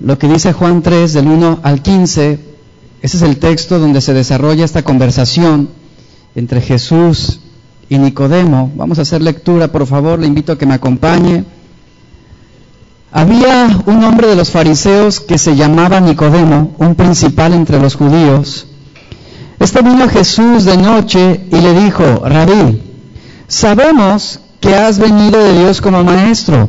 lo que dice Juan 3 del 1 al 15. Ese es el texto donde se desarrolla esta conversación entre Jesús y Nicodemo. Vamos a hacer lectura, por favor, le invito a que me acompañe. Había un hombre de los fariseos que se llamaba Nicodemo, un principal entre los judíos. Este vino a Jesús de noche y le dijo, Rabí, sabemos que has venido de Dios como maestro,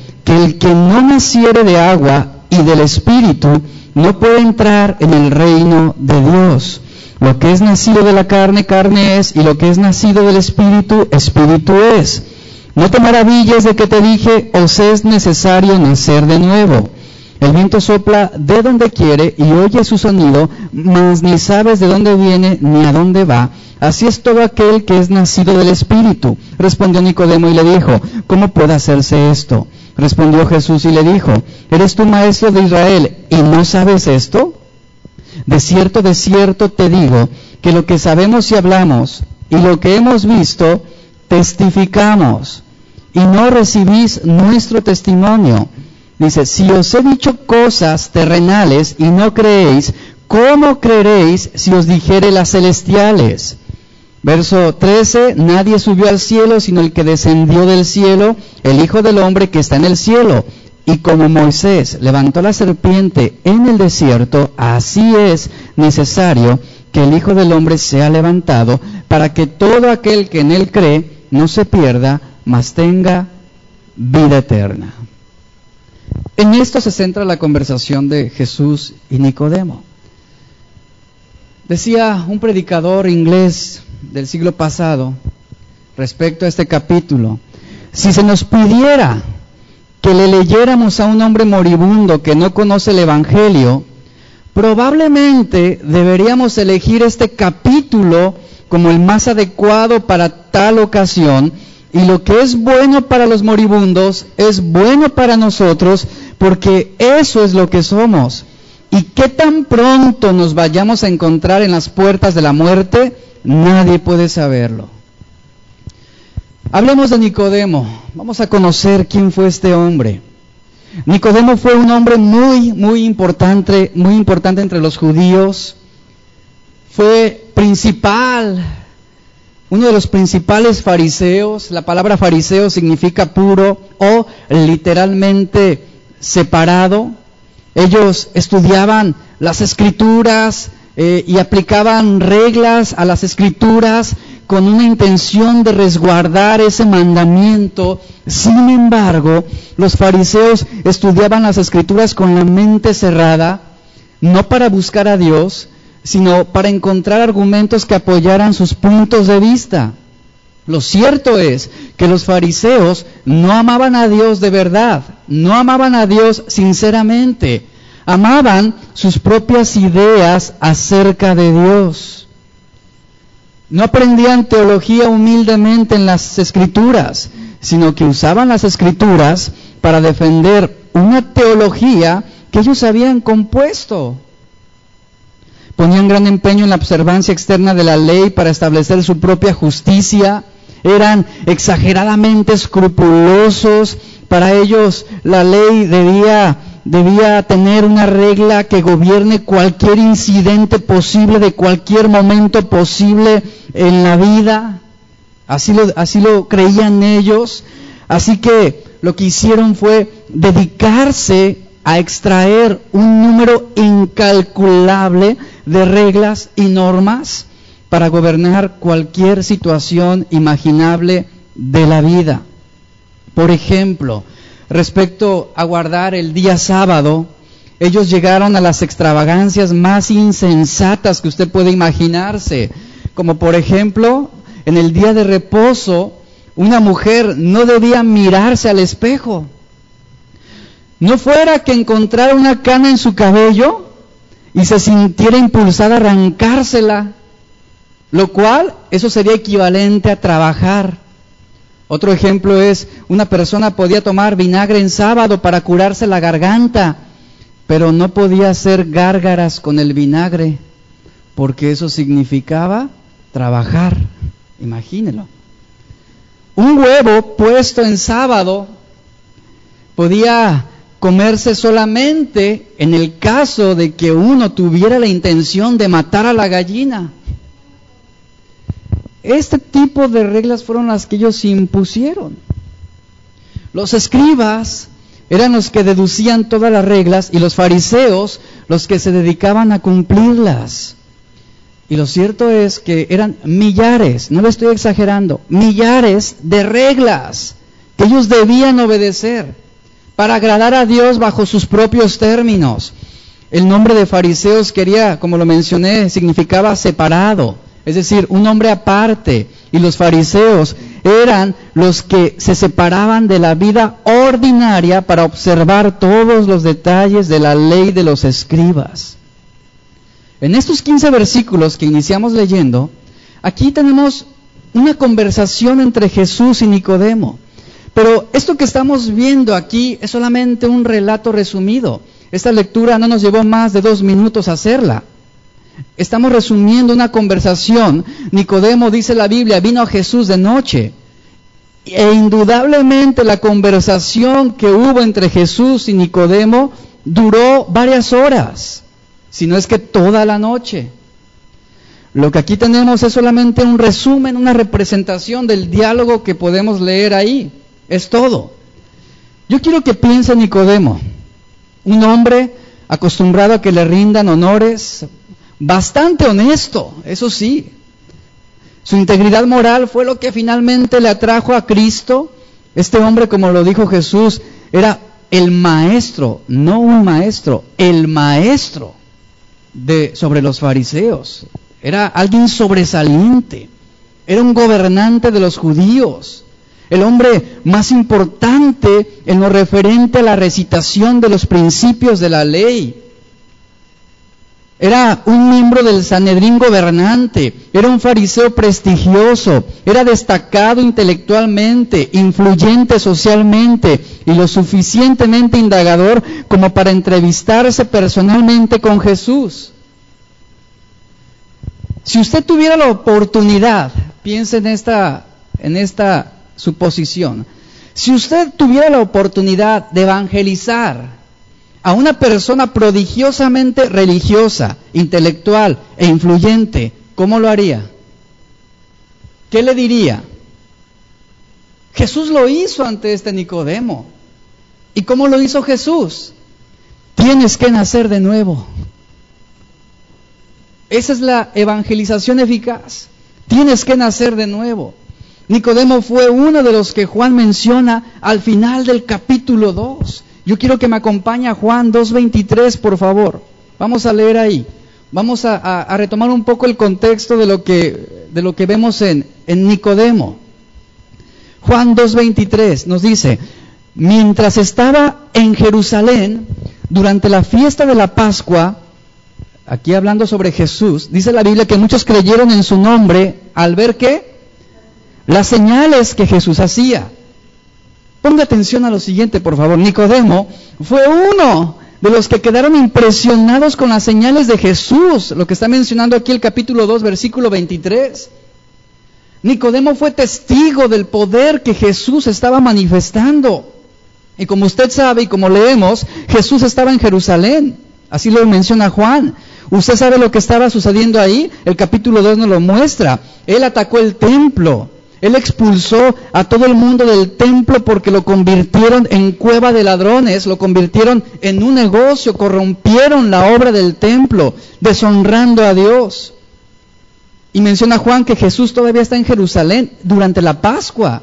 que el que no naciere de agua y del Espíritu no puede entrar en el reino de Dios. Lo que es nacido de la carne, carne es, y lo que es nacido del Espíritu, Espíritu es. No te maravilles de que te dije, os es necesario nacer de nuevo. El viento sopla de donde quiere y oye su sonido, mas ni sabes de dónde viene ni a dónde va. Así es todo aquel que es nacido del Espíritu. Respondió Nicodemo y le dijo, ¿cómo puede hacerse esto? Respondió Jesús y le dijo, ¿eres tú maestro de Israel y no sabes esto? De cierto, de cierto te digo que lo que sabemos y hablamos y lo que hemos visto, testificamos y no recibís nuestro testimonio. Dice, si os he dicho cosas terrenales y no creéis, ¿cómo creeréis si os dijere las celestiales? Verso 13, nadie subió al cielo sino el que descendió del cielo, el Hijo del Hombre que está en el cielo. Y como Moisés levantó la serpiente en el desierto, así es necesario que el Hijo del Hombre sea levantado para que todo aquel que en él cree no se pierda, mas tenga vida eterna. En esto se centra la conversación de Jesús y Nicodemo. Decía un predicador inglés del siglo pasado respecto a este capítulo, si se nos pidiera que le leyéramos a un hombre moribundo que no conoce el Evangelio, probablemente deberíamos elegir este capítulo como el más adecuado para tal ocasión y lo que es bueno para los moribundos es bueno para nosotros porque eso es lo que somos. Y qué tan pronto nos vayamos a encontrar en las puertas de la muerte, nadie puede saberlo. Hablemos de Nicodemo. Vamos a conocer quién fue este hombre. Nicodemo fue un hombre muy, muy importante, muy importante entre los judíos. Fue principal, uno de los principales fariseos. La palabra fariseo significa puro o literalmente separado. Ellos estudiaban las escrituras eh, y aplicaban reglas a las escrituras con una intención de resguardar ese mandamiento. Sin embargo, los fariseos estudiaban las escrituras con la mente cerrada, no para buscar a Dios, sino para encontrar argumentos que apoyaran sus puntos de vista. Lo cierto es que los fariseos no amaban a Dios de verdad, no amaban a Dios sinceramente, amaban sus propias ideas acerca de Dios. No aprendían teología humildemente en las escrituras, sino que usaban las escrituras para defender una teología que ellos habían compuesto. Ponían gran empeño en la observancia externa de la ley para establecer su propia justicia. Eran exageradamente escrupulosos. Para ellos la ley debía debía tener una regla que gobierne cualquier incidente posible, de cualquier momento posible en la vida. Así lo, así lo creían ellos. Así que lo que hicieron fue dedicarse a extraer un número incalculable de reglas y normas para gobernar cualquier situación imaginable de la vida. Por ejemplo, respecto a guardar el día sábado, ellos llegaron a las extravagancias más insensatas que usted puede imaginarse, como por ejemplo, en el día de reposo, una mujer no debía mirarse al espejo. no fuera que encontrara una cana en su cabello y se sintiera impulsada a arrancársela, lo cual eso sería equivalente a trabajar. Otro ejemplo es, una persona podía tomar vinagre en sábado para curarse la garganta, pero no podía hacer gárgaras con el vinagre, porque eso significaba trabajar. Imagínelo. Un huevo puesto en sábado podía comerse solamente en el caso de que uno tuviera la intención de matar a la gallina. Este tipo de reglas fueron las que ellos impusieron. Los escribas eran los que deducían todas las reglas y los fariseos los que se dedicaban a cumplirlas. Y lo cierto es que eran millares, no le estoy exagerando, millares de reglas que ellos debían obedecer para agradar a Dios bajo sus propios términos. El nombre de fariseos quería, como lo mencioné, significaba separado, es decir, un hombre aparte. Y los fariseos eran los que se separaban de la vida ordinaria para observar todos los detalles de la ley de los escribas. En estos 15 versículos que iniciamos leyendo, aquí tenemos una conversación entre Jesús y Nicodemo. Pero esto que estamos viendo aquí es solamente un relato resumido. Esta lectura no nos llevó más de dos minutos hacerla. Estamos resumiendo una conversación. Nicodemo, dice la Biblia, vino a Jesús de noche. E indudablemente la conversación que hubo entre Jesús y Nicodemo duró varias horas, si no es que toda la noche. Lo que aquí tenemos es solamente un resumen, una representación del diálogo que podemos leer ahí. Es todo. Yo quiero que piense Nicodemo, un hombre acostumbrado a que le rindan honores, bastante honesto, eso sí. Su integridad moral fue lo que finalmente le atrajo a Cristo. Este hombre, como lo dijo Jesús, era el maestro, no un maestro, el maestro de sobre los fariseos. Era alguien sobresaliente. Era un gobernante de los judíos el hombre más importante en lo referente a la recitación de los principios de la ley. Era un miembro del Sanedrín gobernante, era un fariseo prestigioso, era destacado intelectualmente, influyente socialmente y lo suficientemente indagador como para entrevistarse personalmente con Jesús. Si usted tuviera la oportunidad, piense en esta, en esta su posición. Si usted tuviera la oportunidad de evangelizar a una persona prodigiosamente religiosa, intelectual e influyente, ¿cómo lo haría? ¿Qué le diría? Jesús lo hizo ante este Nicodemo. ¿Y cómo lo hizo Jesús? Tienes que nacer de nuevo. Esa es la evangelización eficaz. Tienes que nacer de nuevo. Nicodemo fue uno de los que Juan menciona al final del capítulo 2. Yo quiero que me acompañe a Juan 2.23, por favor. Vamos a leer ahí. Vamos a, retomar un poco el contexto de lo que, de lo que vemos en, en Nicodemo. Juan 2.23 nos dice, mientras estaba en Jerusalén, durante la fiesta de la Pascua, aquí hablando sobre Jesús, dice la Biblia que muchos creyeron en su nombre al ver que las señales que Jesús hacía. Ponga atención a lo siguiente, por favor. Nicodemo fue uno de los que quedaron impresionados con las señales de Jesús, lo que está mencionando aquí el capítulo 2, versículo 23. Nicodemo fue testigo del poder que Jesús estaba manifestando. Y como usted sabe y como leemos, Jesús estaba en Jerusalén. Así lo menciona Juan. ¿Usted sabe lo que estaba sucediendo ahí? El capítulo 2 nos lo muestra. Él atacó el templo. Él expulsó a todo el mundo del templo porque lo convirtieron en cueva de ladrones, lo convirtieron en un negocio, corrompieron la obra del templo, deshonrando a Dios. Y menciona Juan que Jesús todavía está en Jerusalén durante la Pascua.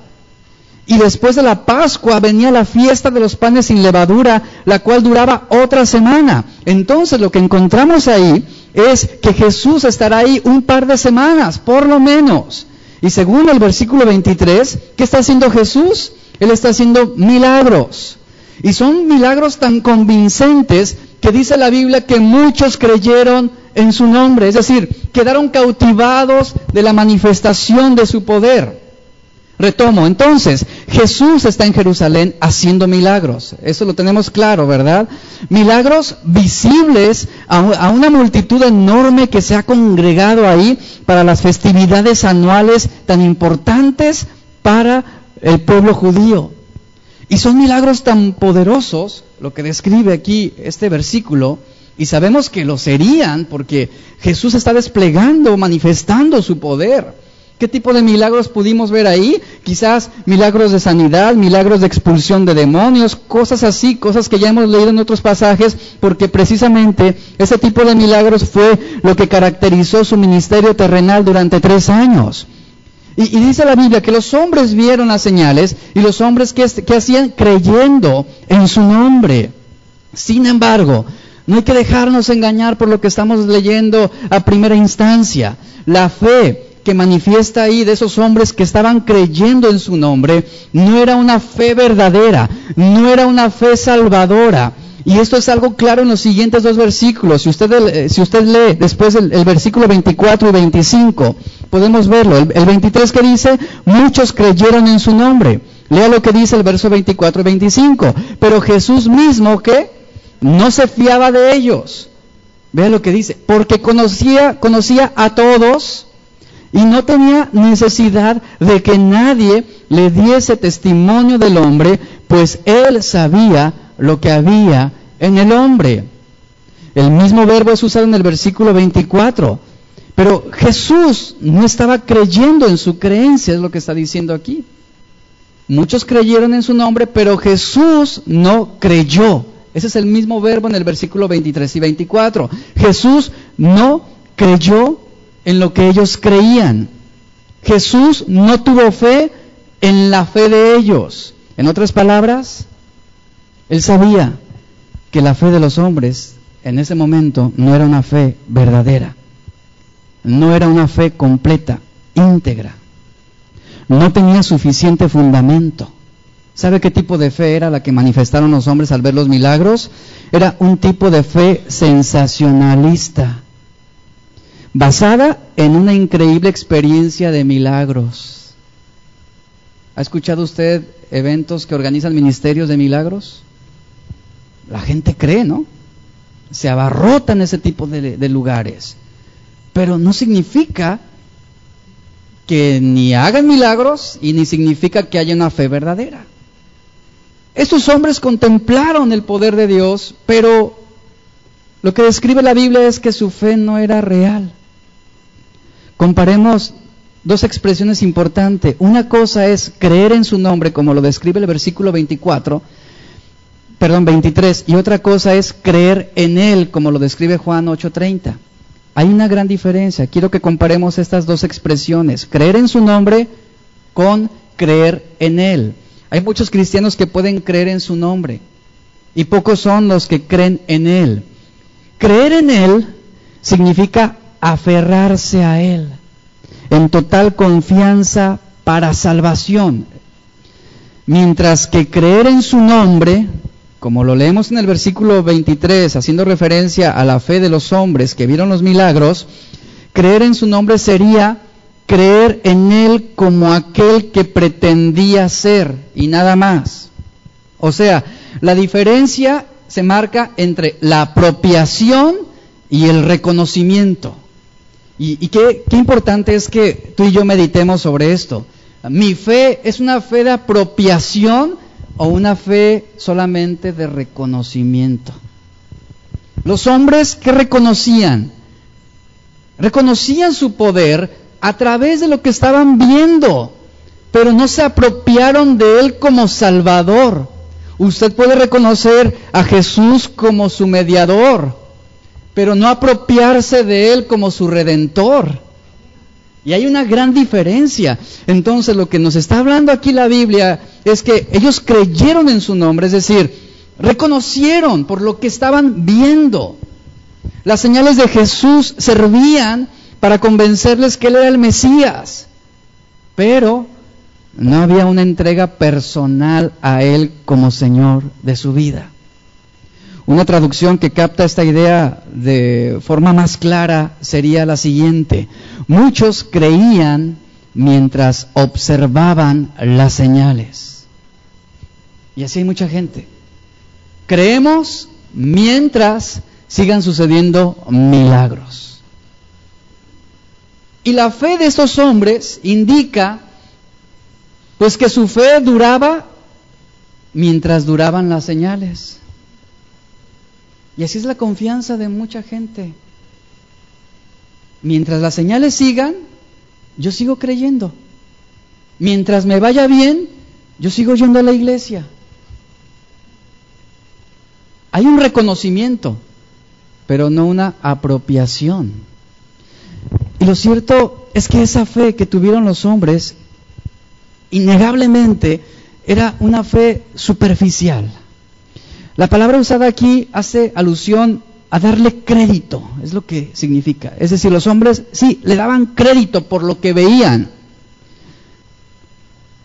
Y después de la Pascua venía la fiesta de los panes sin levadura, la cual duraba otra semana. Entonces lo que encontramos ahí es que Jesús estará ahí un par de semanas, por lo menos. Y según el versículo 23, ¿qué está haciendo Jesús? Él está haciendo milagros. Y son milagros tan convincentes que dice la Biblia que muchos creyeron en su nombre, es decir, quedaron cautivados de la manifestación de su poder. Retomo, entonces, Jesús está en Jerusalén haciendo milagros. Eso lo tenemos claro, ¿verdad? Milagros visibles a, una multitud enorme que se ha congregado ahí para las festividades anuales tan importantes para el pueblo judío. Y son milagros tan poderosos, lo que describe aquí este versículo, y sabemos que lo serían porque Jesús está desplegando, manifestando su poder. ¿Qué tipo de milagros pudimos ver ahí? Quizás milagros de sanidad, milagros de expulsión de demonios, cosas así, cosas que ya hemos leído en otros pasajes, porque precisamente ese tipo de milagros fue lo que caracterizó su ministerio terrenal durante tres años. Y, dice la Biblia que los hombres vieron las señales y los hombres que, que hacían creyendo en su nombre. Sin embargo, no hay que dejarnos engañar por lo que estamos leyendo a primera instancia. La fe que manifiesta ahí de esos hombres que estaban creyendo en su nombre no era una fe verdadera, no era una fe salvadora. Y esto es algo claro en los siguientes dos versículos. Si usted, eh, si usted lee después el, versículo 24 y 25, podemos verlo. El, el 23 que dice, muchos creyeron en su nombre. Lea lo que dice el verso 24 y 25. Pero Jesús mismo que no se fiaba de ellos. Vea lo que dice, porque conocía, conocía a todos y no tenía necesidad de que nadie le diese testimonio del hombre, pues él sabía lo que había en el hombre. El mismo verbo es usado en el versículo 24. Pero Jesús no estaba creyendo en su creencia, es lo que está diciendo aquí. Muchos creyeron en su nombre, pero Jesús no creyó. Ese es el mismo verbo en el versículo 23 y 24. Jesús no creyó en lo que ellos creían. Jesús no tuvo fe en la fe de ellos. En otras palabras, él sabía que la fe de los hombres en ese momento no era una fe verdadera, no era una fe completa, íntegra, no tenía suficiente fundamento. ¿Sabe qué tipo de fe era la que manifestaron los hombres al ver los milagros? Era un tipo de fe sensacionalista basada en una increíble experiencia de milagros. ¿Ha escuchado usted eventos que organizan ministerios de milagros? La gente cree, ¿no? Se abarrotan ese tipo de, de lugares. Pero no significa que ni hagan milagros y ni significa que haya una fe verdadera. Estos hombres contemplaron el poder de Dios, pero lo que describe la Biblia es que su fe no era real. Comparemos dos expresiones importantes. Una cosa es creer en su nombre, como lo describe el versículo 24, perdón, 23, y otra cosa es creer en él, como lo describe Juan 8:30. Hay una gran diferencia. Quiero que comparemos estas dos expresiones. Creer en su nombre con creer en él. Hay muchos cristianos que pueden creer en su nombre y pocos son los que creen en él. Creer en él significa aferrarse a Él en total confianza para salvación. Mientras que creer en su nombre, como lo leemos en el versículo 23, haciendo referencia a la fe de los hombres que vieron los milagros, creer en su nombre sería creer en Él como aquel que pretendía ser y nada más. O sea, la diferencia se marca entre la apropiación y el reconocimiento. Y, qué, importante es que tú y yo meditemos sobre esto. ¿Mi fe es una fe de apropiación o una fe solamente de reconocimiento? Los hombres que reconocían, reconocían su poder a través de lo que estaban viendo, pero no se apropiaron de él como Salvador. Usted puede reconocer a Jesús como su mediador, pero no apropiarse de Él como su redentor. Y hay una gran diferencia. Entonces lo que nos está hablando aquí la Biblia es que ellos creyeron en su nombre, es decir, reconocieron por lo que estaban viendo. Las señales de Jesús servían para convencerles que Él era el Mesías. Pero No había una entrega personal a Él como Señor de su vida. Una traducción que capta esta idea de forma más clara sería la siguiente. Muchos creían mientras observaban las señales. Y así hay mucha gente. Creemos mientras sigan sucediendo milagros. Y la fe de estos hombres indica pues que su fe duraba mientras duraban las señales. Y así es la confianza de mucha gente. Mientras las señales sigan, yo sigo creyendo. Mientras me vaya bien, yo sigo yendo a la iglesia. Hay un reconocimiento, pero no una apropiación. Y lo cierto es que esa fe que tuvieron los hombres, innegablemente, era una fe superficial. La palabra usada aquí hace alusión a darle crédito, es lo que significa. Es decir, los hombres sí, le daban crédito por lo que veían,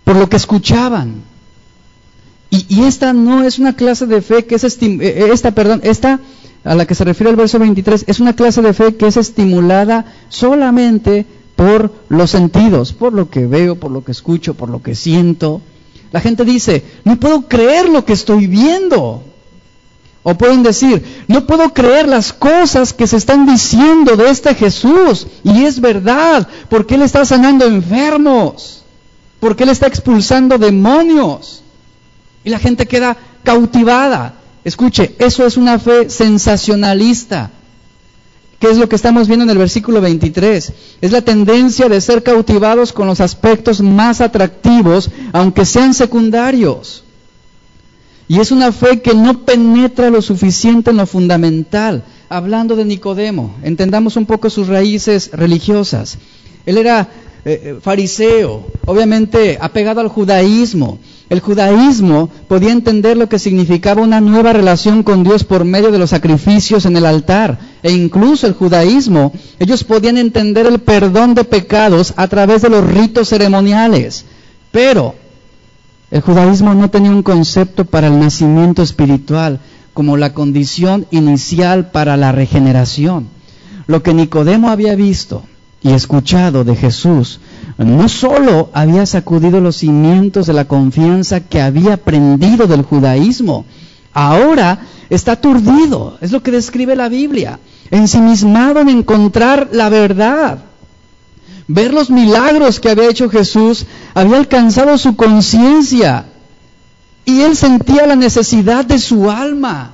por lo que escuchaban. Y, esta no es una clase de fe que es eh, eh, esta, perdón, esta a la que se refiere el verso 23 es una clase de fe que es estimulada solamente por los sentidos, por lo que veo, por lo que escucho, por lo que siento. La gente dice, no puedo creer lo que estoy viendo. O pueden decir, no puedo creer las cosas que se están diciendo de este Jesús. Y es verdad, porque Él está sanando enfermos, porque Él está expulsando demonios. Y la gente queda cautivada. Escuche, eso es una fe sensacionalista. ¿Qué es lo que estamos viendo en el versículo 23? Es la tendencia de ser cautivados con los aspectos más atractivos, aunque sean secundarios. Y es una fe que no penetra lo suficiente en lo fundamental. Hablando de Nicodemo, entendamos un poco sus raíces religiosas. Él era eh, eh, fariseo, obviamente apegado al judaísmo. El judaísmo podía entender lo que significaba una nueva relación con Dios por medio de los sacrificios en el altar. E incluso el judaísmo, ellos podían entender el perdón de pecados a través de los ritos ceremoniales. Pero el judaísmo no tenía un concepto para el nacimiento espiritual como la condición inicial para la regeneración. Lo que Nicodemo había visto y escuchado de Jesús no sólo había sacudido los cimientos de la confianza que había aprendido del judaísmo, ahora está aturdido, es lo que describe la Biblia, ensimismado en encontrar la verdad. Ver los milagros que había hecho Jesús había alcanzado su conciencia y él sentía la necesidad de su alma.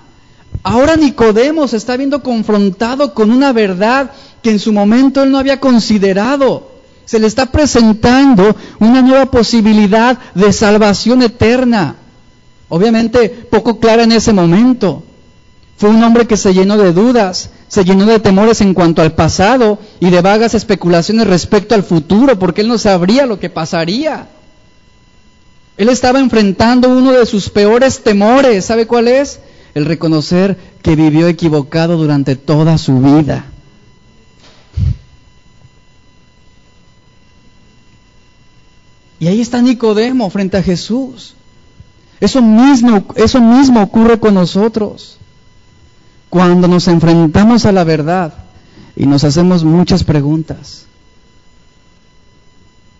Ahora Nicodemo se está viendo confrontado con una verdad que en su momento él no había considerado. Se le está presentando una nueva posibilidad de salvación eterna. Obviamente poco clara en ese momento. Fue un hombre que se llenó de dudas, se llenó de temores en cuanto al pasado y de vagas especulaciones respecto al futuro, porque él no sabría lo que pasaría. Él estaba enfrentando uno de sus peores temores, ¿sabe cuál es? El reconocer que vivió equivocado durante toda su vida. Y ahí está Nicodemo frente a Jesús. Eso mismo, eso mismo ocurre con nosotros. Cuando nos enfrentamos a la verdad y nos hacemos muchas preguntas,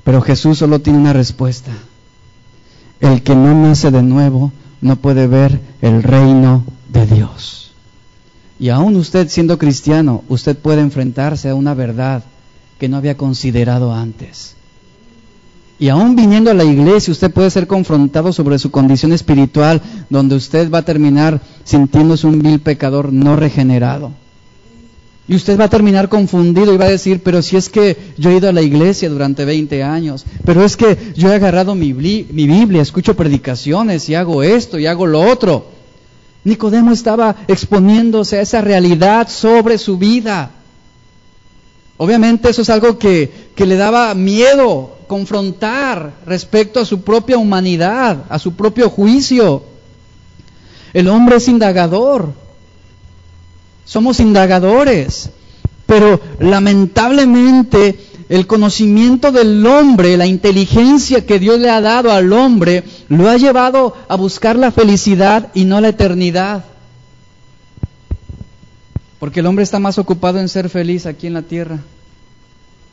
pero Jesús solo tiene una respuesta. El que no nace de nuevo no puede ver el reino de Dios. Y aún usted siendo cristiano, usted puede enfrentarse a una verdad que no había considerado antes. Y aún viniendo a la iglesia, usted puede ser confrontado sobre su condición espiritual, donde usted va a terminar sintiéndose un vil pecador no regenerado. Y usted va a terminar confundido y va a decir, pero si es que yo he ido a la iglesia durante 20 años, pero es que yo he agarrado mi, mi Biblia, escucho predicaciones y hago esto y hago lo otro. Nicodemo estaba exponiéndose a esa realidad sobre su vida. Obviamente eso es algo que, que le daba miedo confrontar respecto a su propia humanidad, a su propio juicio. El hombre es indagador. Somos indagadores. Pero lamentablemente el conocimiento del hombre, la inteligencia que Dios le ha dado al hombre, lo ha llevado a buscar la felicidad y no la eternidad. Porque el hombre está más ocupado en ser feliz aquí en la tierra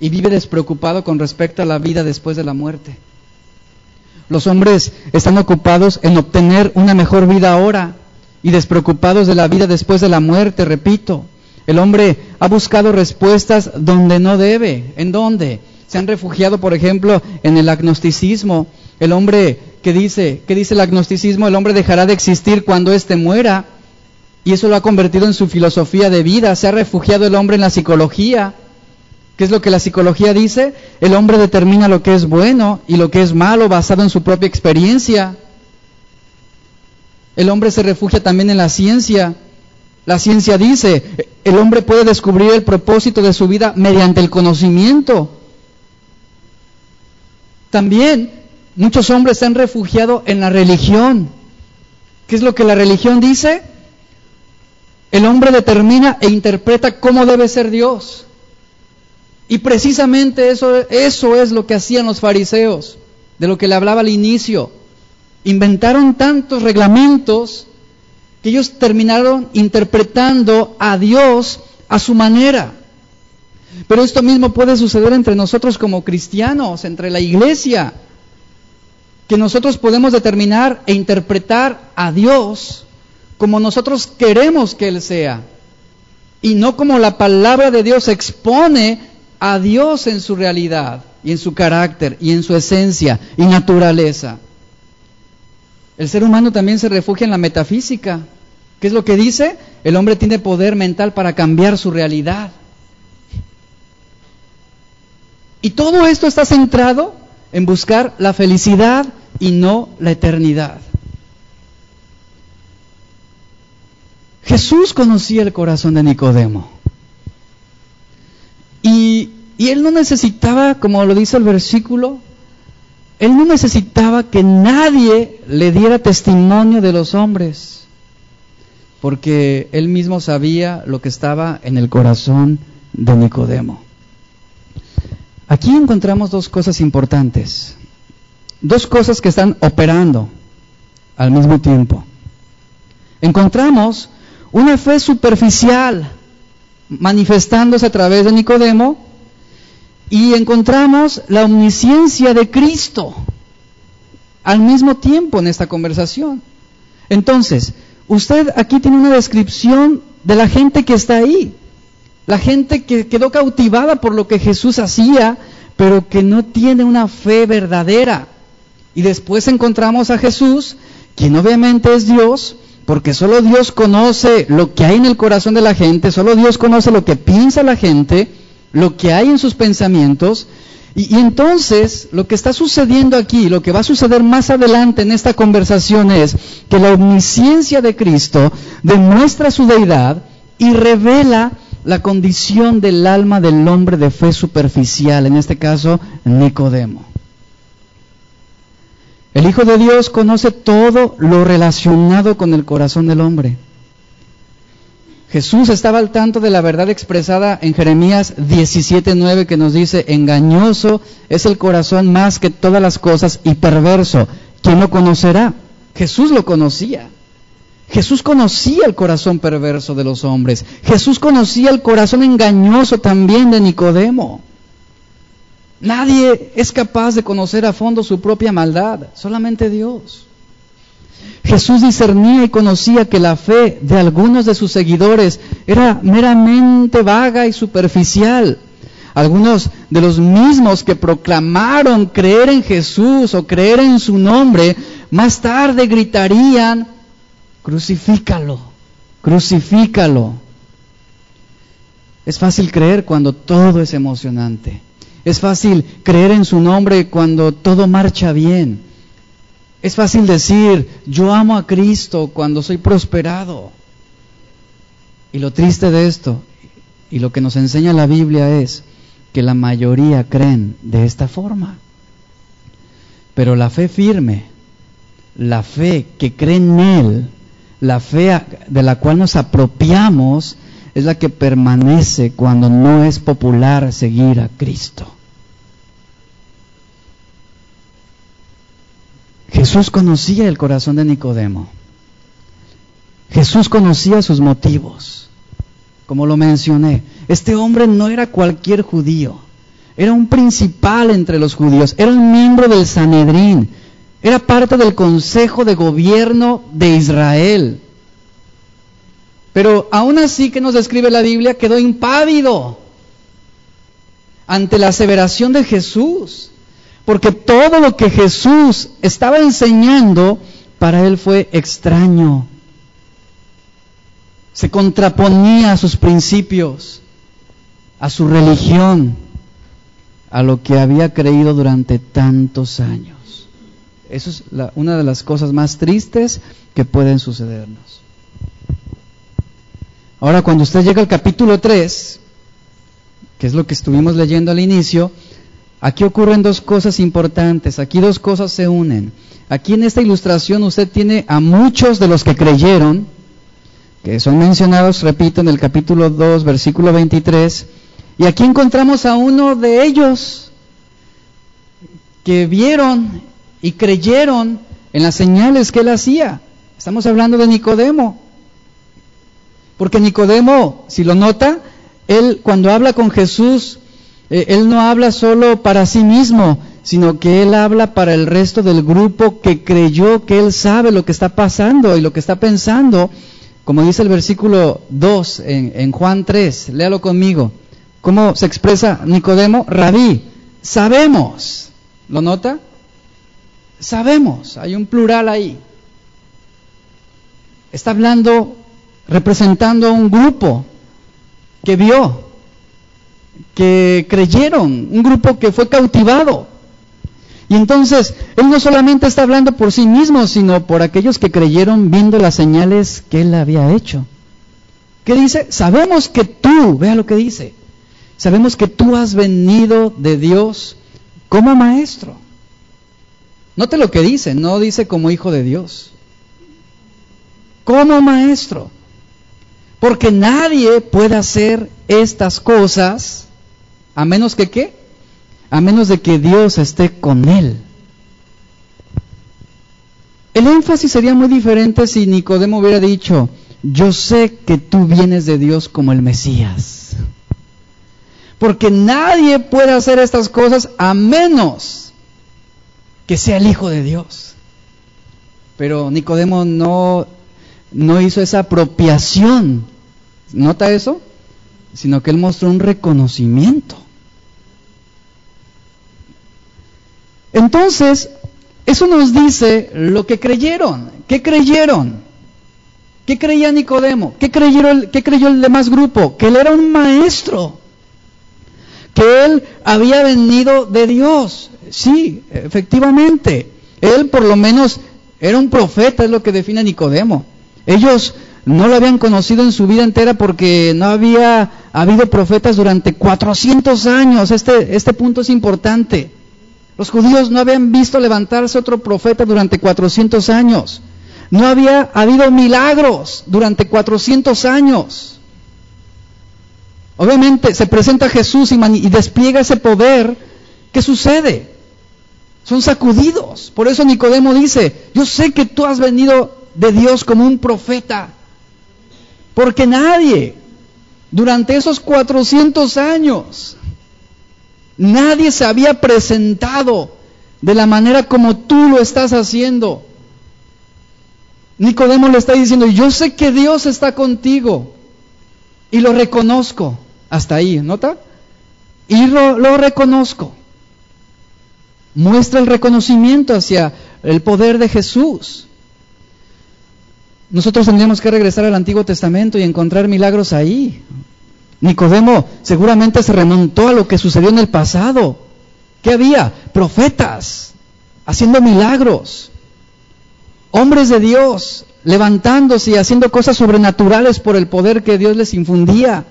y vive despreocupado con respecto a la vida después de la muerte. Los hombres están ocupados en obtener una mejor vida ahora y despreocupados de la vida después de la muerte, repito. El hombre ha buscado respuestas donde no debe. ¿En dónde? Se han refugiado, por ejemplo, en el agnosticismo. El hombre que dice, ¿qué dice el agnosticismo? El hombre dejará de existir cuando éste muera. Y eso lo ha convertido en su filosofía de vida. Se ha refugiado el hombre en la psicología. ¿Qué es lo que la psicología dice? El hombre determina lo que es bueno y lo que es malo basado en su propia experiencia. El hombre se refugia también en la ciencia. La ciencia dice, el hombre puede descubrir el propósito de su vida mediante el conocimiento. También muchos hombres se han refugiado en la religión. ¿Qué es lo que la religión dice? El hombre determina e interpreta cómo debe ser Dios. Y precisamente eso, eso es lo que hacían los fariseos, de lo que le hablaba al inicio. Inventaron tantos reglamentos que ellos terminaron interpretando a Dios a su manera. Pero esto mismo puede suceder entre nosotros como cristianos, entre la iglesia, que nosotros podemos determinar e interpretar a Dios como nosotros queremos que Él sea, y no como la palabra de Dios expone a Dios en su realidad y en su carácter y en su esencia y naturaleza. El ser humano también se refugia en la metafísica. ¿Qué es lo que dice? El hombre tiene poder mental para cambiar su realidad. Y todo esto está centrado en buscar la felicidad y no la eternidad. Jesús conocía el corazón de Nicodemo. Y, él no necesitaba, como lo dice el versículo, él no necesitaba que nadie le diera testimonio de los hombres, porque él mismo sabía lo que estaba en el corazón de Nicodemo. Aquí encontramos dos cosas importantes, dos cosas que están operando al mismo tiempo. Encontramos una fe superficial manifestándose a través de Nicodemo y encontramos la omnisciencia de Cristo al mismo tiempo en esta conversación. Entonces, usted aquí tiene una descripción de la gente que está ahí, la gente que quedó cautivada por lo que Jesús hacía, pero que no tiene una fe verdadera. Y después encontramos a Jesús, quien obviamente es Dios, porque solo Dios conoce lo que hay en el corazón de la gente, solo Dios conoce lo que piensa la gente, lo que hay en sus pensamientos. Y, entonces lo que está sucediendo aquí, lo que va a suceder más adelante en esta conversación es que la omnisciencia de Cristo demuestra su deidad y revela la condición del alma del hombre de fe superficial, en este caso Nicodemo. El Hijo de Dios conoce todo lo relacionado con el corazón del hombre. Jesús estaba al tanto de la verdad expresada en Jeremías 17:9 que nos dice, engañoso es el corazón más que todas las cosas y perverso. ¿Quién lo conocerá? Jesús lo conocía. Jesús conocía el corazón perverso de los hombres. Jesús conocía el corazón engañoso también de Nicodemo. Nadie es capaz de conocer a fondo su propia maldad, solamente Dios. Jesús discernía y conocía que la fe de algunos de sus seguidores era meramente vaga y superficial. Algunos de los mismos que proclamaron creer en Jesús o creer en su nombre, más tarde gritarían, crucifícalo, crucifícalo. Es fácil creer cuando todo es emocionante. Es fácil creer en su nombre cuando todo marcha bien. Es fácil decir, yo amo a Cristo cuando soy prosperado. Y lo triste de esto, y lo que nos enseña la Biblia es que la mayoría creen de esta forma. Pero la fe firme, la fe que cree en Él, la fe de la cual nos apropiamos, es la que permanece cuando no es popular seguir a Cristo. Jesús conocía el corazón de Nicodemo. Jesús conocía sus motivos. Como lo mencioné, este hombre no era cualquier judío. Era un principal entre los judíos. Era un miembro del Sanedrín. Era parte del Consejo de Gobierno de Israel. Pero aún así que nos describe la Biblia, quedó impávido ante la aseveración de Jesús. Porque todo lo que Jesús estaba enseñando para él fue extraño. Se contraponía a sus principios, a su religión, a lo que había creído durante tantos años. Eso es una de las cosas más tristes que pueden sucedernos. Ahora, cuando usted llega al capítulo 3, que es lo que estuvimos leyendo al inicio, aquí ocurren dos cosas importantes, aquí dos cosas se unen. Aquí en esta ilustración usted tiene a muchos de los que creyeron, que son mencionados, repito, en el capítulo 2, versículo 23, y aquí encontramos a uno de ellos que vieron y creyeron en las señales que él hacía. Estamos hablando de Nicodemo. Porque Nicodemo, si lo nota, él cuando habla con Jesús, él no habla solo para sí mismo, sino que él habla para el resto del grupo que creyó que él sabe lo que está pasando y lo que está pensando, como dice el versículo 2 en, en Juan 3, léalo conmigo. ¿Cómo se expresa Nicodemo? Rabí, sabemos. ¿Lo nota? Sabemos, hay un plural ahí. Está hablando representando a un grupo que vio, que creyeron, un grupo que fue cautivado. Y entonces, Él no solamente está hablando por sí mismo, sino por aquellos que creyeron viendo las señales que Él había hecho. ¿Qué dice? Sabemos que tú, vea lo que dice, sabemos que tú has venido de Dios como maestro. Note lo que dice, no dice como hijo de Dios, como maestro. Porque nadie puede hacer estas cosas a menos que qué? A menos de que Dios esté con él. El énfasis sería muy diferente si Nicodemo hubiera dicho, yo sé que tú vienes de Dios como el Mesías. Porque nadie puede hacer estas cosas a menos que sea el Hijo de Dios. Pero Nicodemo no no hizo esa apropiación, ¿nota eso? Sino que él mostró un reconocimiento. Entonces, eso nos dice lo que creyeron. ¿Qué creyeron? ¿Qué creía Nicodemo? ¿Qué, creyeron, ¿Qué creyó el demás grupo? Que él era un maestro. Que él había venido de Dios. Sí, efectivamente. Él por lo menos era un profeta, es lo que define Nicodemo. Ellos no lo habían conocido en su vida entera porque no había habido profetas durante 400 años. Este, este punto es importante. Los judíos no habían visto levantarse otro profeta durante 400 años. No había habido milagros durante 400 años. Obviamente se presenta Jesús y, y despliega ese poder. ¿Qué sucede? Son sacudidos. Por eso Nicodemo dice, yo sé que tú has venido de Dios como un profeta. Porque nadie, durante esos 400 años, nadie se había presentado de la manera como tú lo estás haciendo. Nicodemo le está diciendo, yo sé que Dios está contigo y lo reconozco. Hasta ahí, ¿nota? Y lo, lo reconozco. Muestra el reconocimiento hacia el poder de Jesús. Nosotros tendríamos que regresar al Antiguo Testamento y encontrar milagros ahí. Nicodemo seguramente se remontó a lo que sucedió en el pasado. ¿Qué había? Profetas haciendo milagros. Hombres de Dios levantándose y haciendo cosas sobrenaturales por el poder que Dios les infundía.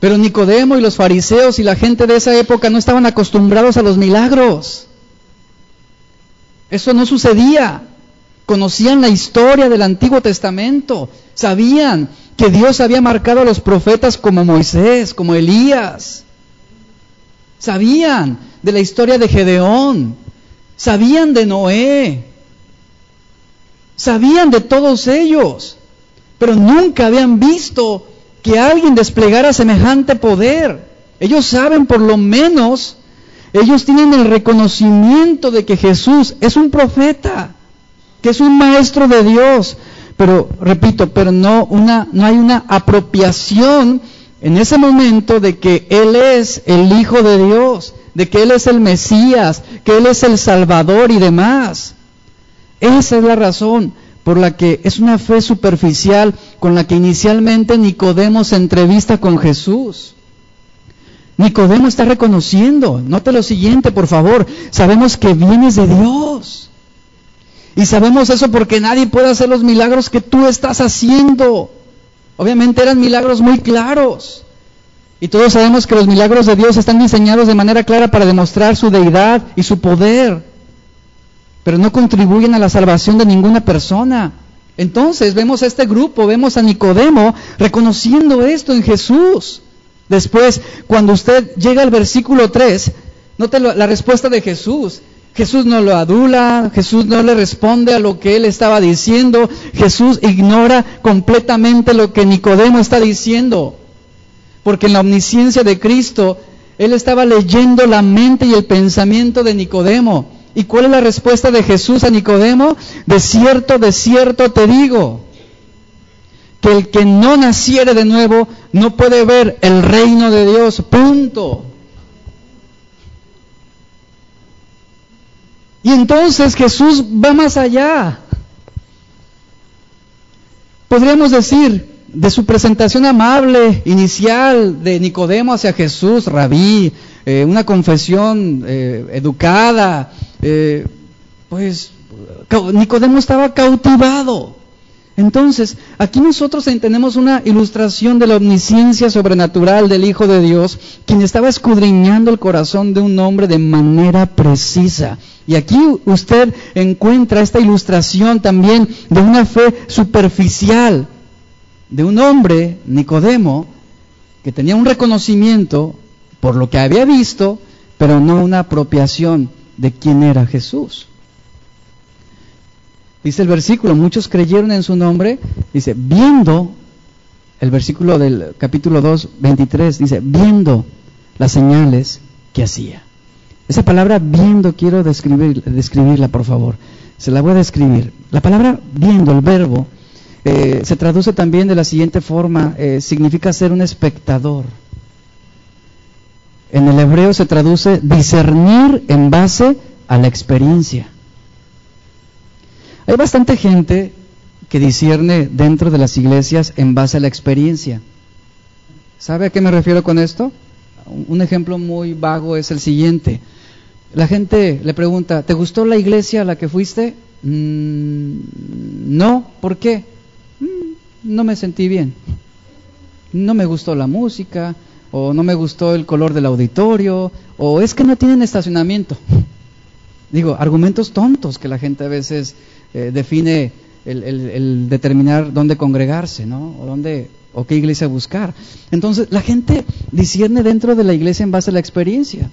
Pero Nicodemo y los fariseos y la gente de esa época no estaban acostumbrados a los milagros. Eso no sucedía conocían la historia del Antiguo Testamento, sabían que Dios había marcado a los profetas como Moisés, como Elías. Sabían de la historia de Gedeón, sabían de Noé, sabían de todos ellos, pero nunca habían visto que alguien desplegara semejante poder. Ellos saben por lo menos, ellos tienen el reconocimiento de que Jesús es un profeta, que es un maestro de Dios, pero repito, pero no una no hay una apropiación en ese momento de que él es el hijo de Dios, de que él es el Mesías, que él es el Salvador y demás. Esa es la razón por la que es una fe superficial con la que inicialmente Nicodemo se entrevista con Jesús. Nicodemo está reconociendo, note lo siguiente, por favor, sabemos que vienes de Dios. Y sabemos eso porque nadie puede hacer los milagros que tú estás haciendo. Obviamente eran milagros muy claros. Y todos sabemos que los milagros de Dios están diseñados de manera clara para demostrar su deidad y su poder. Pero no contribuyen a la salvación de ninguna persona. Entonces vemos a este grupo, vemos a Nicodemo reconociendo esto en Jesús. Después, cuando usted llega al versículo 3, note la respuesta de Jesús. Jesús no lo adula, Jesús no le responde a lo que él estaba diciendo, Jesús ignora completamente lo que Nicodemo está diciendo, porque en la omnisciencia de Cristo, él estaba leyendo la mente y el pensamiento de Nicodemo. ¿Y cuál es la respuesta de Jesús a Nicodemo? De cierto, de cierto te digo, que el que no naciere de nuevo no puede ver el reino de Dios. Punto. Y entonces Jesús va más allá. Podríamos decir, de su presentación amable inicial de Nicodemo hacia Jesús, rabí, eh, una confesión eh, educada, eh, pues Nicodemo estaba cautivado. Entonces, aquí nosotros tenemos una ilustración de la omnisciencia sobrenatural del Hijo de Dios, quien estaba escudriñando el corazón de un hombre de manera precisa. Y aquí usted encuentra esta ilustración también de una fe superficial de un hombre, Nicodemo, que tenía un reconocimiento por lo que había visto, pero no una apropiación de quién era Jesús. Dice el versículo, muchos creyeron en su nombre, dice, viendo, el versículo del capítulo 2, 23, dice, viendo las señales que hacía. Esa palabra viendo quiero describir, describirla, por favor. Se la voy a describir. La palabra viendo, el verbo, eh, se traduce también de la siguiente forma, eh, significa ser un espectador. En el hebreo se traduce discernir en base a la experiencia. Hay bastante gente que discierne dentro de las iglesias en base a la experiencia. ¿Sabe a qué me refiero con esto? Un ejemplo muy vago es el siguiente. La gente le pregunta, ¿te gustó la iglesia a la que fuiste? Mm, no, ¿por qué? Mm, no me sentí bien. No me gustó la música, o no me gustó el color del auditorio, o es que no tienen estacionamiento. Digo, argumentos tontos que la gente a veces eh, define el, determinar dónde congregarse, ¿no? O dónde o qué iglesia buscar. Entonces, la gente discierne dentro de la iglesia en base a la experiencia.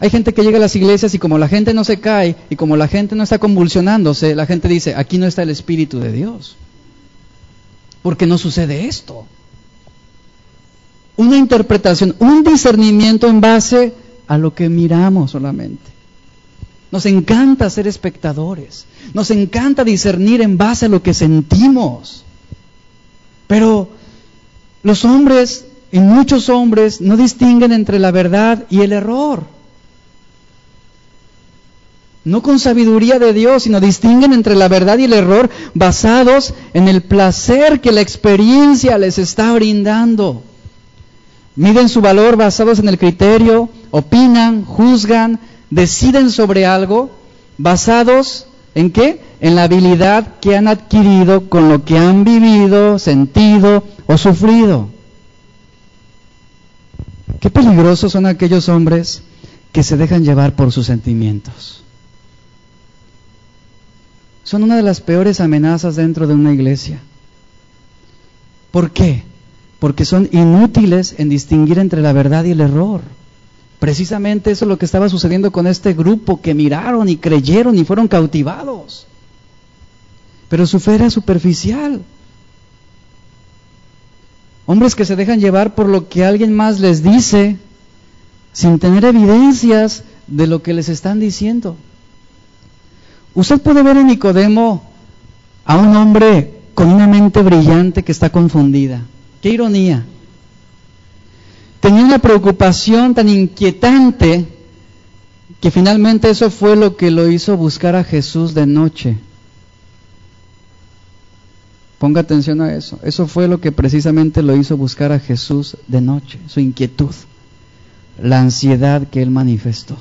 Hay gente que llega a las iglesias y como la gente no se cae y como la gente no está convulsionándose, la gente dice, aquí no está el Espíritu de Dios. Porque no sucede esto. Una interpretación, un discernimiento en base a lo que miramos solamente. Nos encanta ser espectadores. Nos encanta discernir en base a lo que sentimos. Pero los hombres, y muchos hombres, no distinguen entre la verdad y el error no con sabiduría de Dios, sino distinguen entre la verdad y el error basados en el placer que la experiencia les está brindando. Miden su valor basados en el criterio, opinan, juzgan, deciden sobre algo basados en qué? En la habilidad que han adquirido con lo que han vivido, sentido o sufrido. Qué peligrosos son aquellos hombres que se dejan llevar por sus sentimientos son una de las peores amenazas dentro de una iglesia. ¿Por qué? Porque son inútiles en distinguir entre la verdad y el error. Precisamente eso es lo que estaba sucediendo con este grupo que miraron y creyeron y fueron cautivados. Pero su fe era superficial. Hombres que se dejan llevar por lo que alguien más les dice sin tener evidencias de lo que les están diciendo. Usted puede ver en Nicodemo a un hombre con una mente brillante que está confundida. Qué ironía. Tenía una preocupación tan inquietante que finalmente eso fue lo que lo hizo buscar a Jesús de noche. Ponga atención a eso. Eso fue lo que precisamente lo hizo buscar a Jesús de noche, su inquietud, la ansiedad que él manifestó.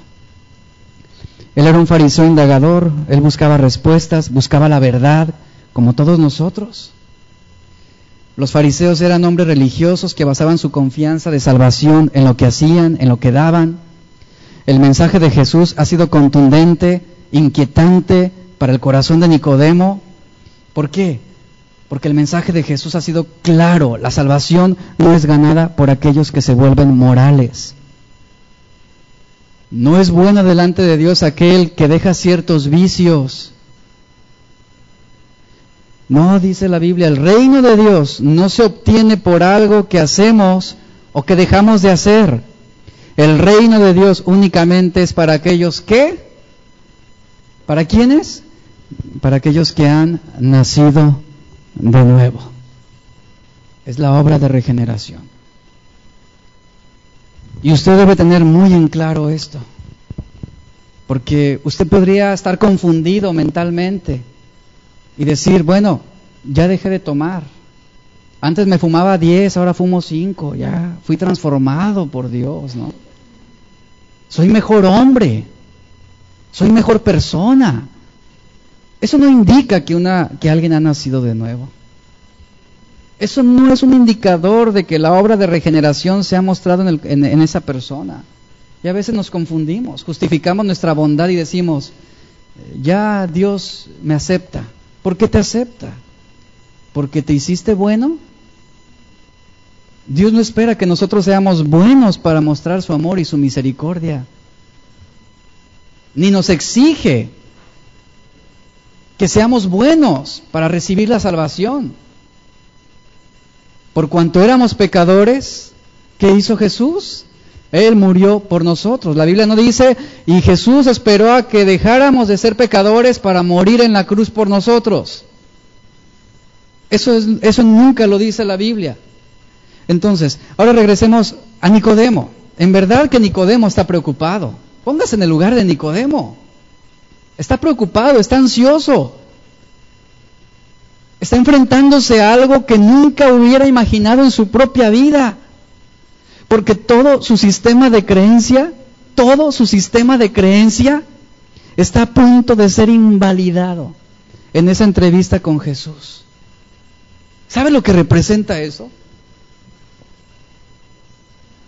Él era un fariseo indagador, él buscaba respuestas, buscaba la verdad, como todos nosotros. Los fariseos eran hombres religiosos que basaban su confianza de salvación en lo que hacían, en lo que daban. El mensaje de Jesús ha sido contundente, inquietante para el corazón de Nicodemo. ¿Por qué? Porque el mensaje de Jesús ha sido claro. La salvación no es ganada por aquellos que se vuelven morales. No es bueno delante de Dios aquel que deja ciertos vicios. No, dice la Biblia, el reino de Dios no se obtiene por algo que hacemos o que dejamos de hacer. El reino de Dios únicamente es para aquellos que, ¿para quiénes? Para aquellos que han nacido de nuevo. Es la obra de regeneración. Y usted debe tener muy en claro esto, porque usted podría estar confundido mentalmente y decir, bueno, ya dejé de tomar. Antes me fumaba 10, ahora fumo 5, ya fui transformado por Dios, ¿no? Soy mejor hombre, soy mejor persona. Eso no indica que, una, que alguien ha nacido de nuevo. Eso no es un indicador de que la obra de regeneración se ha mostrado en, en, esa persona. Y a veces nos confundimos, justificamos nuestra bondad y decimos, ya Dios me acepta. ¿Por qué te acepta? ¿Porque te hiciste bueno? Dios no espera que nosotros seamos buenos para mostrar su amor y su misericordia. Ni nos exige que seamos buenos para recibir la salvación. Por cuanto éramos pecadores, ¿qué hizo Jesús? Él murió por nosotros. La Biblia no dice, y Jesús esperó a que dejáramos de ser pecadores para morir en la cruz por nosotros. Eso, es, eso nunca lo dice la Biblia. Entonces, ahora regresemos a Nicodemo. En verdad que Nicodemo está preocupado. Póngase en el lugar de Nicodemo. Está preocupado, está ansioso. Está enfrentándose a algo que nunca hubiera imaginado en su propia vida. Porque todo su sistema de creencia, todo su sistema de creencia está a punto de ser invalidado en esa entrevista con Jesús. ¿Sabe lo que representa eso?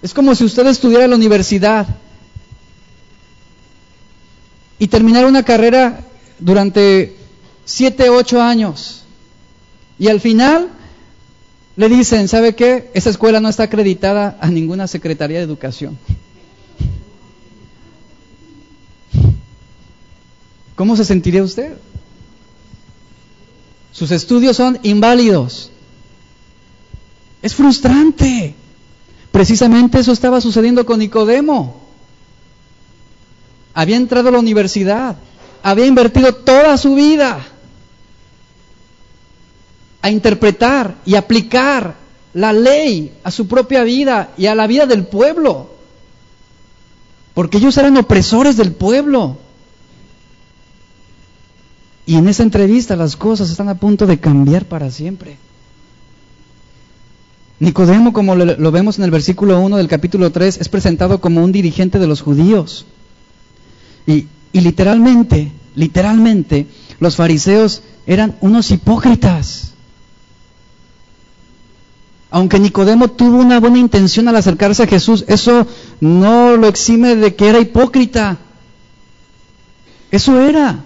Es como si usted estudiara en la universidad y terminara una carrera durante siete, ocho años y al final le dicen, ¿sabe qué? Esa escuela no está acreditada a ninguna Secretaría de Educación. ¿Cómo se sentiría usted? Sus estudios son inválidos. Es frustrante. Precisamente eso estaba sucediendo con Nicodemo. Había entrado a la universidad, había invertido toda su vida a interpretar y aplicar la ley a su propia vida y a la vida del pueblo. Porque ellos eran opresores del pueblo. Y en esa entrevista las cosas están a punto de cambiar para siempre. Nicodemo, como lo vemos en el versículo 1 del capítulo 3, es presentado como un dirigente de los judíos. Y, y literalmente, literalmente, los fariseos eran unos hipócritas. Aunque Nicodemo tuvo una buena intención al acercarse a Jesús, eso no lo exime de que era hipócrita. Eso era.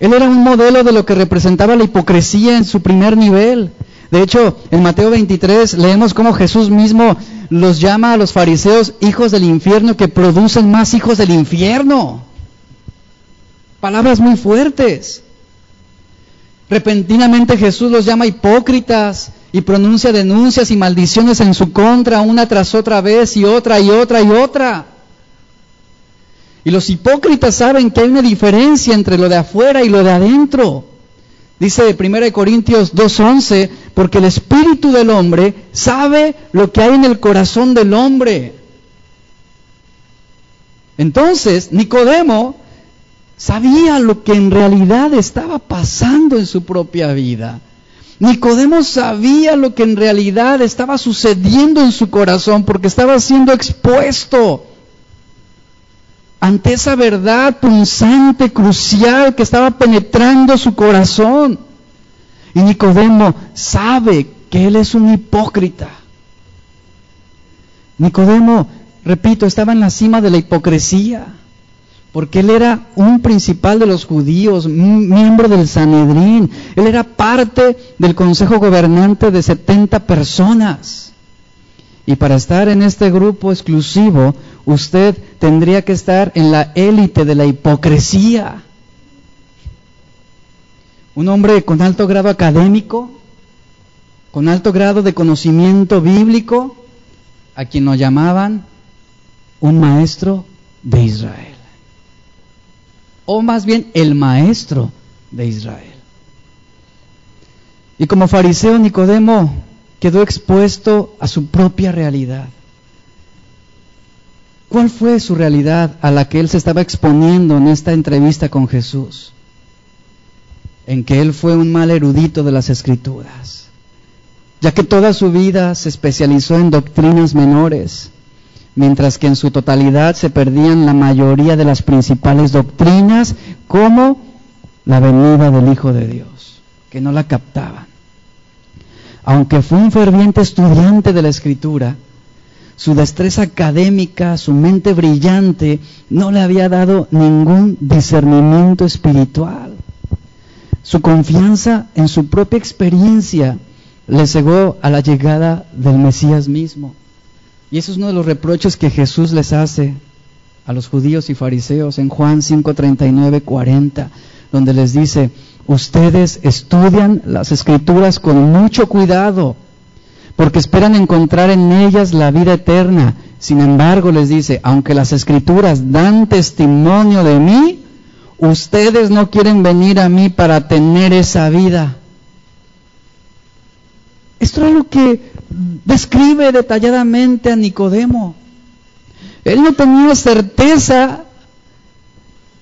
Él era un modelo de lo que representaba la hipocresía en su primer nivel. De hecho, en Mateo 23 leemos cómo Jesús mismo los llama a los fariseos hijos del infierno que producen más hijos del infierno. Palabras muy fuertes. Repentinamente Jesús los llama hipócritas y pronuncia denuncias y maldiciones en su contra una tras otra vez y otra y otra y otra. Y los hipócritas saben que hay una diferencia entre lo de afuera y lo de adentro. Dice 1 Corintios 2.11, porque el espíritu del hombre sabe lo que hay en el corazón del hombre. Entonces, Nicodemo sabía lo que en realidad estaba pasando en su propia vida. Nicodemo sabía lo que en realidad estaba sucediendo en su corazón porque estaba siendo expuesto ante esa verdad punzante, crucial que estaba penetrando su corazón. Y Nicodemo sabe que él es un hipócrita. Nicodemo, repito, estaba en la cima de la hipocresía, porque él era un principal de los judíos, miembro del Sanedrín, él era parte del consejo gobernante de 70 personas. Y para estar en este grupo exclusivo, usted tendría que estar en la élite de la hipocresía. Un hombre con alto grado académico, con alto grado de conocimiento bíblico, a quien nos llamaban un maestro de Israel. O más bien el maestro de Israel. Y como fariseo Nicodemo quedó expuesto a su propia realidad. ¿Cuál fue su realidad a la que él se estaba exponiendo en esta entrevista con Jesús? En que él fue un mal erudito de las escrituras, ya que toda su vida se especializó en doctrinas menores, mientras que en su totalidad se perdían la mayoría de las principales doctrinas, como la venida del Hijo de Dios, que no la captaban. Aunque fue un ferviente estudiante de la escritura, su destreza académica, su mente brillante, no le había dado ningún discernimiento espiritual. Su confianza en su propia experiencia le cegó a la llegada del Mesías mismo. Y eso es uno de los reproches que Jesús les hace a los judíos y fariseos en Juan 5, 39, 40, donde les dice, ustedes estudian las escrituras con mucho cuidado porque esperan encontrar en ellas la vida eterna. Sin embargo, les dice, aunque las escrituras dan testimonio de mí, ustedes no quieren venir a mí para tener esa vida. Esto es lo que describe detalladamente a Nicodemo. Él no tenía certeza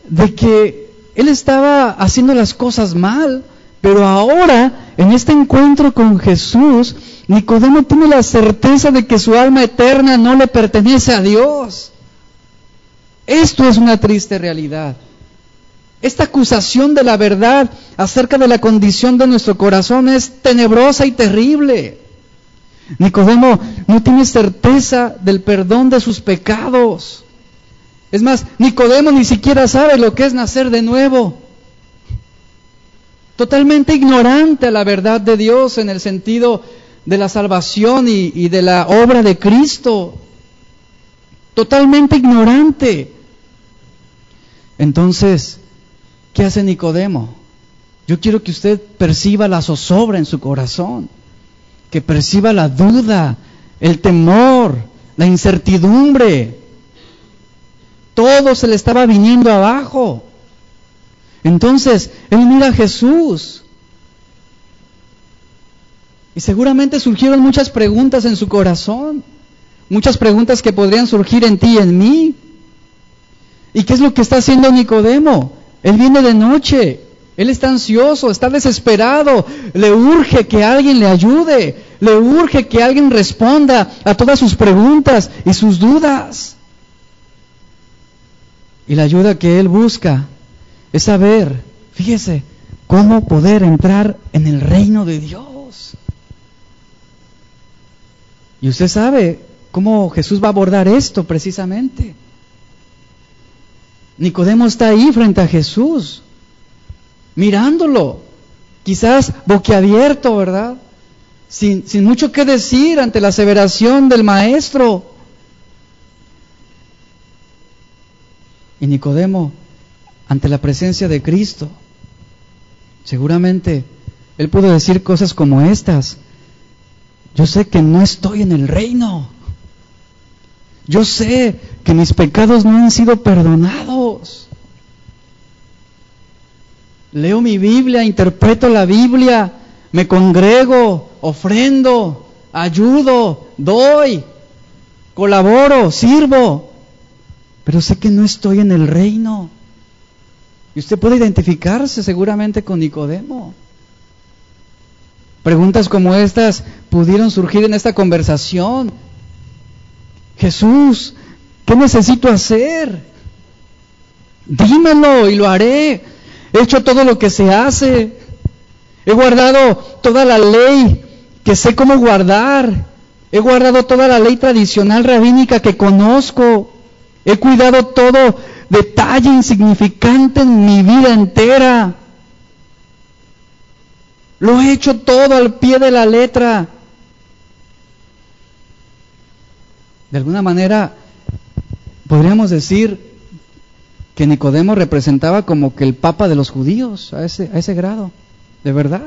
de que él estaba haciendo las cosas mal, pero ahora, en este encuentro con Jesús, Nicodemo tiene la certeza de que su alma eterna no le pertenece a Dios. Esto es una triste realidad. Esta acusación de la verdad acerca de la condición de nuestro corazón es tenebrosa y terrible. Nicodemo no tiene certeza del perdón de sus pecados. Es más, Nicodemo ni siquiera sabe lo que es nacer de nuevo. Totalmente ignorante a la verdad de Dios en el sentido de la salvación y, de la obra de Cristo. Totalmente ignorante. Entonces, ¿qué hace Nicodemo? Yo quiero que usted perciba la zozobra en su corazón, que perciba la duda, el temor, la incertidumbre. Todo se le estaba viniendo abajo. Entonces, él mira a Jesús y seguramente surgieron muchas preguntas en su corazón, muchas preguntas que podrían surgir en ti y en mí. ¿Y qué es lo que está haciendo Nicodemo? Él viene de noche, él está ansioso, está desesperado, le urge que alguien le ayude, le urge que alguien responda a todas sus preguntas y sus dudas. Y la ayuda que él busca es saber, fíjese, cómo poder entrar en el reino de Dios. Y usted sabe cómo Jesús va a abordar esto precisamente. Nicodemo está ahí frente a Jesús, mirándolo, quizás boquiabierto, ¿verdad? sin, sin mucho que decir ante la aseveración del maestro. Y Nicodemo, ante la presencia de Cristo, seguramente él pudo decir cosas como estas. Yo sé que no estoy en el reino. Yo sé que mis pecados no han sido perdonados. Leo mi Biblia, interpreto la Biblia, me congrego, ofrendo, ayudo, doy, colaboro, sirvo, pero sé que no estoy en el reino. Y usted puede identificarse seguramente con Nicodemo. Preguntas como estas pudieron surgir en esta conversación. Jesús, ¿qué necesito hacer? Dímelo y lo haré. He hecho todo lo que se hace. He guardado toda la ley que sé cómo guardar. He guardado toda la ley tradicional rabínica que conozco. He cuidado todo detalle insignificante en mi vida entera. Lo he hecho todo al pie de la letra. De alguna manera, podríamos decir que Nicodemo representaba como que el papa de los judíos, a ese, a ese grado, de verdad,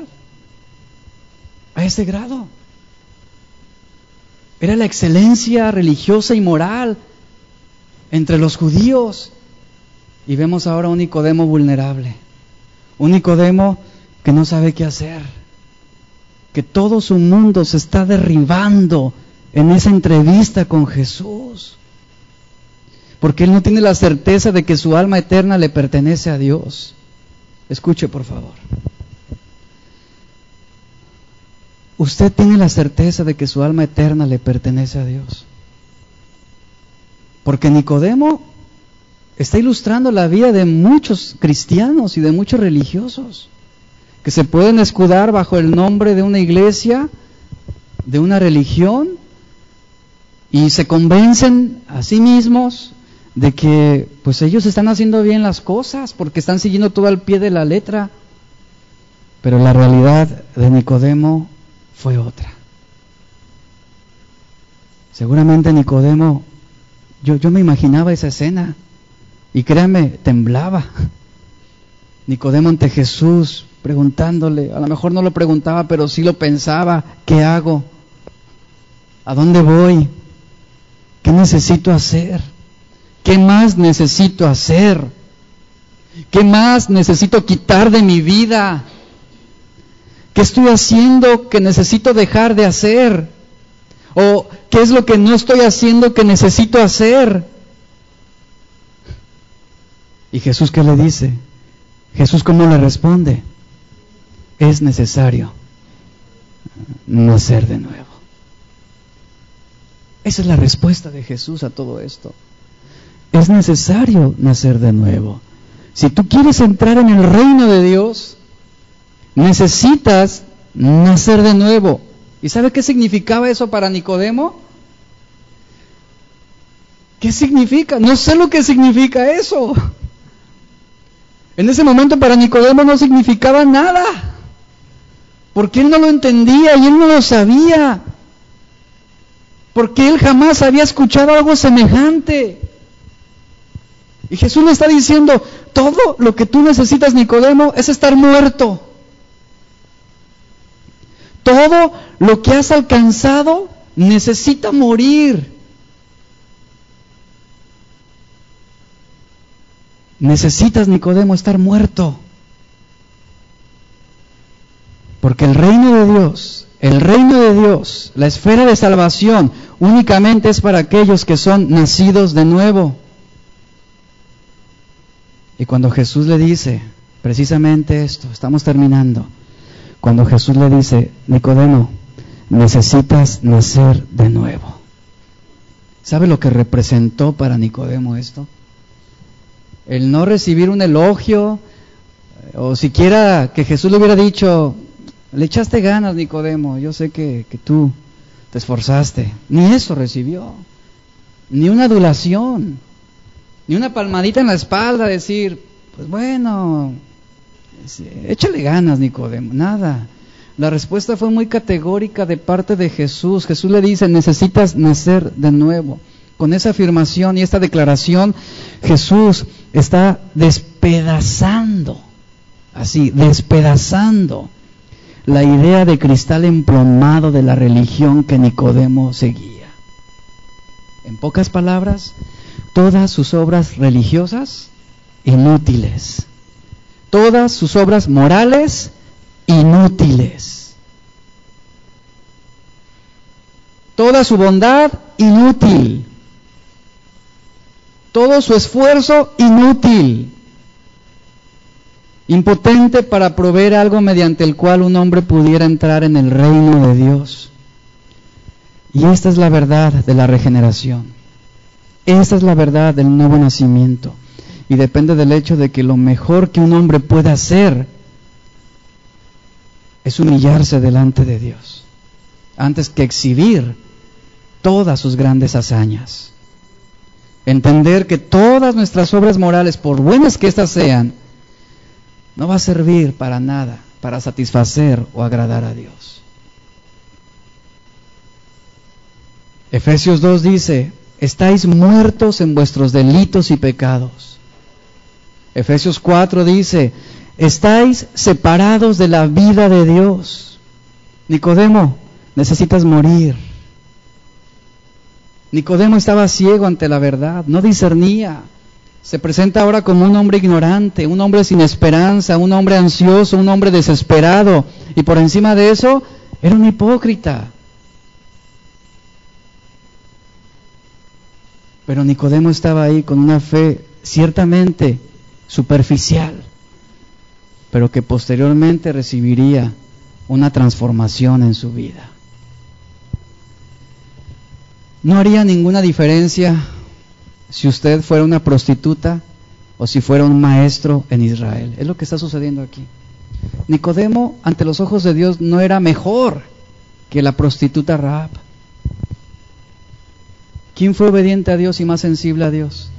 a ese grado. Era la excelencia religiosa y moral entre los judíos. Y vemos ahora un Nicodemo vulnerable, un Nicodemo que no sabe qué hacer, que todo su mundo se está derribando en esa entrevista con Jesús, porque él no tiene la certeza de que su alma eterna le pertenece a Dios. Escuche, por favor. Usted tiene la certeza de que su alma eterna le pertenece a Dios. Porque Nicodemo está ilustrando la vida de muchos cristianos y de muchos religiosos que se pueden escudar bajo el nombre de una iglesia, de una religión, y se convencen a sí mismos de que pues ellos están haciendo bien las cosas porque están siguiendo todo al pie de la letra. Pero la realidad de Nicodemo fue otra. Seguramente Nicodemo, yo, yo me imaginaba esa escena y créame, temblaba. Nicodemo ante Jesús, preguntándole, a lo mejor no lo preguntaba, pero sí lo pensaba, ¿qué hago? ¿A dónde voy? ¿Qué necesito hacer? ¿Qué más necesito hacer? ¿Qué más necesito quitar de mi vida? ¿Qué estoy haciendo que necesito dejar de hacer? ¿O qué es lo que no estoy haciendo que necesito hacer? ¿Y Jesús qué le dice? Jesús cómo le responde? Es necesario nacer de nuevo. Esa es la respuesta de Jesús a todo esto. Es necesario nacer de nuevo. Si tú quieres entrar en el reino de Dios, necesitas nacer de nuevo. ¿Y sabe qué significaba eso para Nicodemo? ¿Qué significa? No sé lo que significa eso. En ese momento para Nicodemo no significaba nada, porque él no lo entendía y él no lo sabía, porque él jamás había escuchado algo semejante. Y Jesús le está diciendo, todo lo que tú necesitas, Nicodemo, es estar muerto. Todo lo que has alcanzado necesita morir. Necesitas, Nicodemo, estar muerto. Porque el reino de Dios, el reino de Dios, la esfera de salvación, únicamente es para aquellos que son nacidos de nuevo. Y cuando Jesús le dice precisamente esto, estamos terminando, cuando Jesús le dice, Nicodemo, necesitas nacer de nuevo. ¿Sabe lo que representó para Nicodemo esto? el no recibir un elogio, o siquiera que Jesús le hubiera dicho, le echaste ganas, Nicodemo, yo sé que, tú te esforzaste. Ni eso recibió, ni una adulación, ni una palmadita en la espalda, decir, pues bueno, échale ganas, Nicodemo, nada. La respuesta fue muy categórica de parte de Jesús. Jesús le dice, necesitas nacer de nuevo. Con esa afirmación y esta declaración, Jesús está despedazando, así, despedazando la idea de cristal emplomado de la religión que Nicodemo seguía. En pocas palabras, todas sus obras religiosas inútiles. Todas sus obras morales inútiles. Toda su bondad inútil. Todo su esfuerzo inútil. Impotente para proveer algo mediante el cual un hombre pudiera entrar en el reino de Dios. Y esta es la verdad de la regeneración. Esta es la verdad del nuevo nacimiento. Y depende del hecho de que lo mejor que un hombre puede hacer es humillarse delante de Dios, antes que exhibir todas sus grandes hazañas. Entender que todas nuestras obras morales, por buenas que éstas sean, no va a servir para nada, para satisfacer o agradar a Dios. Efesios 2 dice, estáis muertos en vuestros delitos y pecados. Efesios 4 dice, estáis separados de la vida de Dios. Nicodemo, necesitas morir. Nicodemo estaba ciego ante la verdad, no discernía. Se presenta ahora como un hombre ignorante, un hombre sin esperanza, un hombre ansioso, un hombre desesperado. Y por encima de eso, era un hipócrita. Pero Nicodemo estaba ahí con una fe ciertamente superficial, pero que posteriormente recibiría una transformación en su vida. No haría ninguna diferencia si usted fuera una prostituta o si fuera un maestro en Israel. Es lo que está sucediendo aquí. Nicodemo, ante los ojos de Dios, no era mejor que la prostituta Raab. ¿Quién fue obediente a Dios y más sensible a Dios?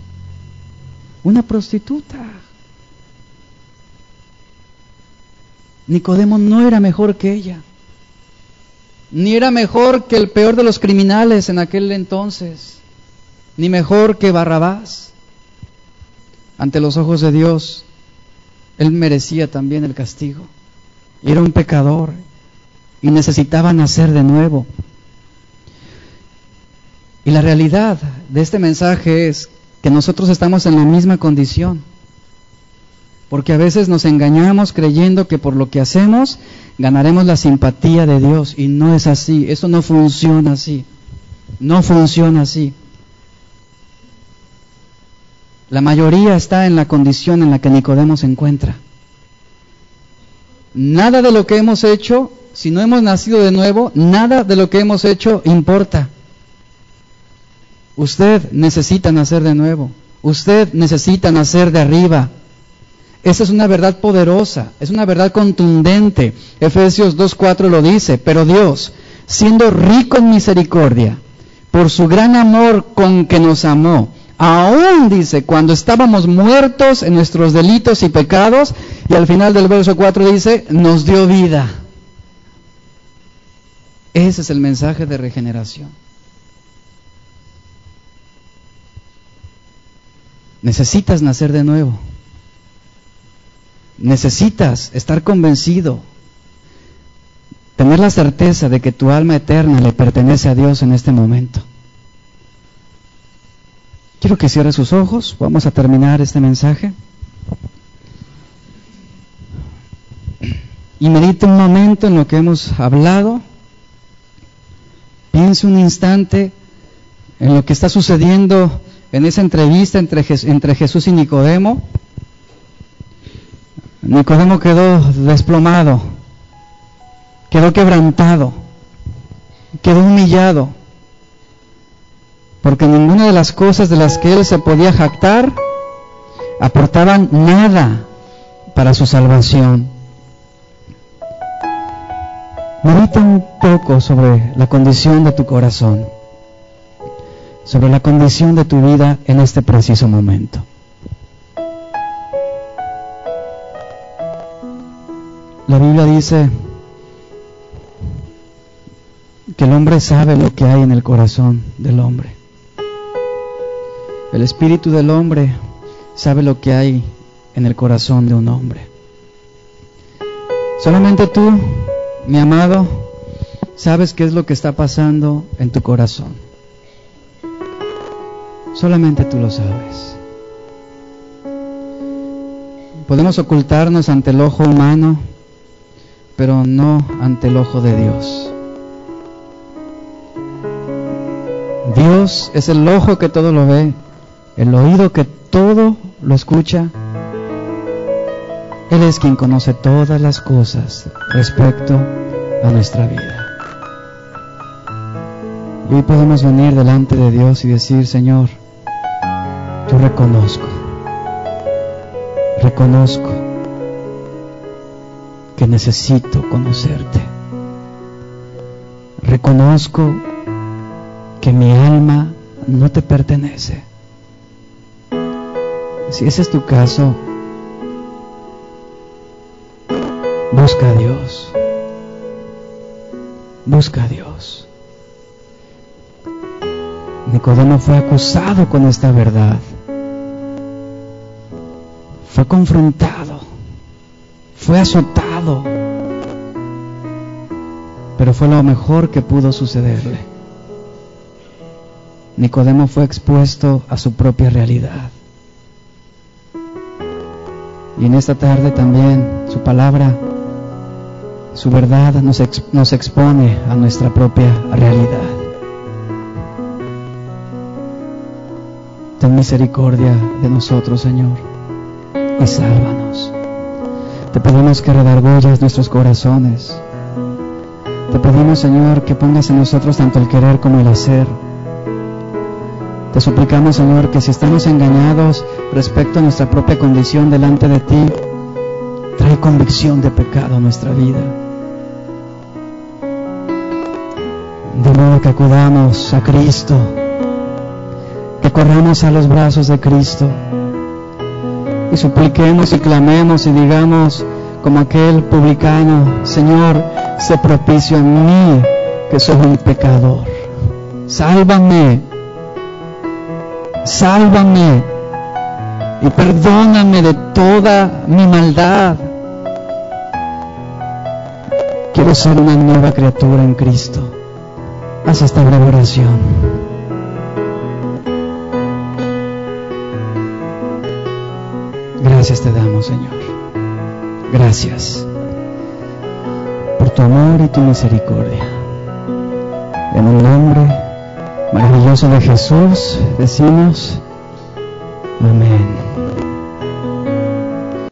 Una prostituta. Nicodemo no era mejor que ella, ni era mejor que el peor de los criminales en aquel entonces, ni mejor que Barrabás. Ante los ojos de Dios, él merecía también el castigo. Era un pecador y necesitaba nacer de nuevo. Y la realidad de este mensaje es que nosotros estamos en la misma condición. Porque a veces nos engañamos creyendo que por lo que hacemos ganaremos la simpatía de Dios. Y no es así. Eso no funciona así. No funciona así. La mayoría está en la condición en la que Nicodemo se encuentra. Nada de lo que hemos hecho, si no hemos nacido de nuevo, nada de lo que hemos hecho importa. Usted necesita nacer de nuevo. Usted necesita nacer de arriba. Esa es una verdad poderosa, es una verdad contundente. Efesios 2.4 lo dice, pero Dios, siendo rico en misericordia, por su gran amor con que nos amó, aún dice, cuando estábamos muertos en nuestros delitos y pecados, y al final del verso 4 dice, nos dio vida. Ese es el mensaje de regeneración. Necesitas nacer de nuevo. Necesitas estar convencido, tener la certeza de que tu alma eterna le pertenece a Dios en este momento. Quiero que cierre sus ojos. Vamos a terminar este mensaje. Y medite un momento en lo que hemos hablado. Piense un instante en lo que está sucediendo en esa entrevista entre, Jesús y Nicodemo, Nicodemo quedó desplomado, quedó quebrantado, quedó humillado, porque ninguna de las cosas de las que él se podía jactar aportaban nada para su salvación. Medita un poco sobre la condición de tu corazón sobre la condición de tu vida en este preciso momento. La Biblia dice que el hombre sabe lo que hay en el corazón del hombre. El espíritu del hombre sabe lo que hay en el corazón de un hombre. Solamente tú, mi amado, sabes qué es lo que está pasando en tu corazón. Solamente tú lo sabes. Podemos ocultarnos ante el ojo humano, pero no ante el ojo de Dios. Dios es el ojo que todo lo ve, el oído que todo lo escucha. Él es quien conoce todas las cosas respecto a nuestra vida. Y hoy podemos venir delante de Dios y decir, Señor, yo reconozco, reconozco que necesito conocerte. Reconozco que mi alma no te pertenece. Si ese es tu caso, busca a Dios. Busca a Dios. Nicodemo fue acusado con esta verdad. Fue confrontado. Fue azotado. Pero fue lo mejor que pudo sucederle. Nicodemo fue expuesto a su propia realidad. Y en esta tarde también su palabra, su verdad nos, nos expone a nuestra propia realidad. Ten misericordia de nosotros, Señor, y sálvanos. Te pedimos que redargulles nuestros corazones. Te pedimos, Señor, que pongas en nosotros tanto el querer como el hacer te suplicamos, Señor, que si estamos engañados respecto a nuestra propia condición delante de ti, trae convicción de pecado a nuestra vida. De modo que acudamos a Cristo, que corramos a los brazos de Cristo y supliquemos y clamemos y digamos como aquel publicano, Señor, sé propicio a mí que soy un pecador. Sálvame sálvame y perdóname de toda mi maldad. Quiero ser una nueva criatura en Cristo. Haz esta breve oración. Gracias te damos, Señor. Gracias por tu amor y tu misericordia. En el nombre maravilloso de Jesús, decimos, amén.